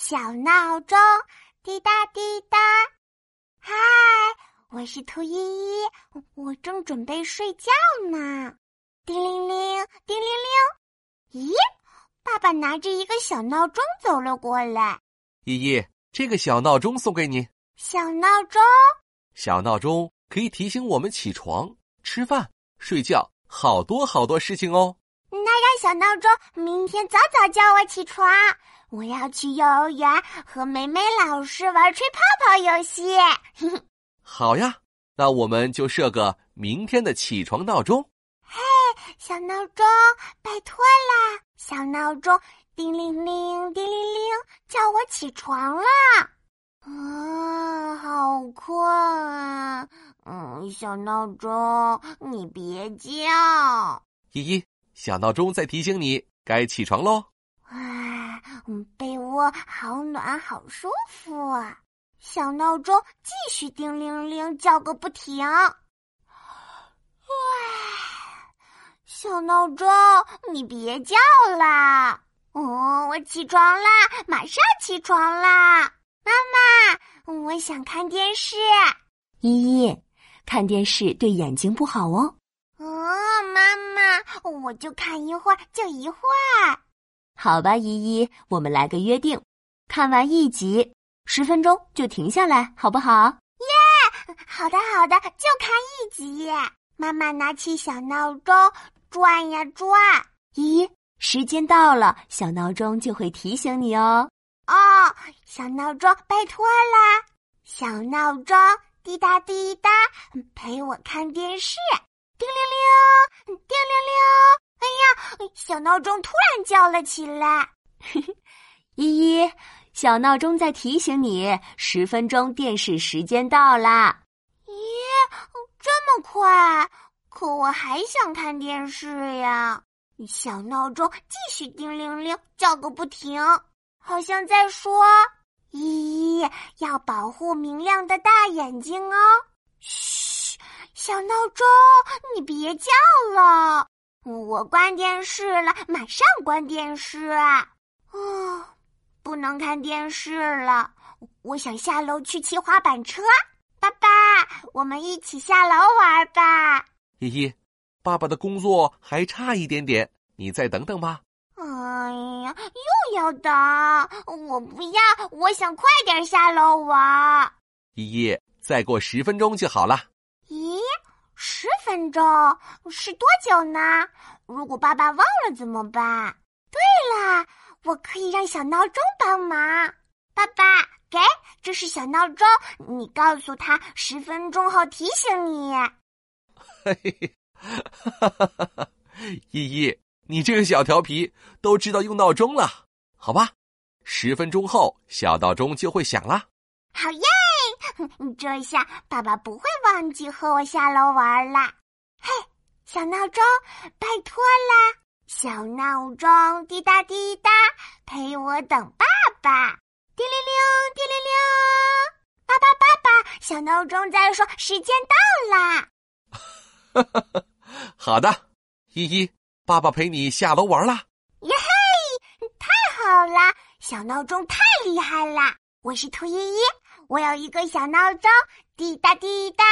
小闹钟滴答滴答。嗨，我是兔依依，我正准备睡觉呢。叮铃铃，叮铃铃。咦，爸爸拿着一个小闹钟走了过来。依依，这个小闹钟送给你。小闹钟，小闹钟可以提醒我们起床、吃饭、睡觉，好多好多事情哦。那让小闹钟明天早早叫我起床，我要去幼儿园和美美老师玩吹泡泡游戏。好呀，那我们就设个明天的起床闹钟。嘿，小闹钟，拜托啦！小闹钟，叮铃铃，叮铃铃，叫我起床了。啊，好困啊！嗯，小闹钟，你别叫。依依。小闹钟在提醒你该起床喽！哇，被窝好暖，好舒服啊！小闹钟继续叮铃铃叫个不停。哇，小闹钟，你别叫啦！哦，我起床啦，马上起床啦！妈妈，我想看电视。依依，看电视对眼睛不好哦。我就看一会儿，就一会儿。好吧，依依，我们来个约定，看完一集，十分钟就停下来，好不好？耶，好的，好的，就看一集。妈妈拿起小闹钟，转呀转。依依，时间到了，小闹钟就会提醒你哦。哦，小闹钟，拜托啦！小闹钟，滴答滴答，陪我看电视。叮铃铃，叮铃铃！哎呀，小闹钟突然叫了起来。依依，小闹钟在提醒你，十分钟电视时间到啦。咦，这么快？可我还想看电视呀！小闹钟继续叮铃铃叫个不停，好像在说：“依依，要保护明亮的大眼睛哦。”嘘。小闹钟，你别叫了，我关电视了，马上关电视。啊，不能看电视了，我想下楼去骑滑板车。爸爸，我们一起下楼玩吧。依依，爸爸的工作还差一点点，你再等等吧。哎呀，又要等，我不要，我想快点下楼玩。依依，再过十分钟就好了。咦，十分钟是多久呢？如果爸爸忘了怎么办？对了，我可以让小闹钟帮忙。爸爸，给，这是小闹钟，你告诉他十分钟后提醒你。嘿嘿嘿，哈哈哈哈！依依，你这个小调皮，都知道用闹钟了，好吧？十分钟后，小闹钟就会响了。好耶！这下爸爸不会忘记和我下楼玩了。嘿，小闹钟，拜托啦！小闹钟滴答滴答，陪我等爸爸。叮铃铃，叮铃铃，爸爸爸爸，小闹钟在说时间到啦。哈哈，好的，依依，爸爸陪你下楼玩啦。耶嘿，太好啦，小闹钟太厉害啦。我是兔依依。我有一个小闹钟，滴答滴答。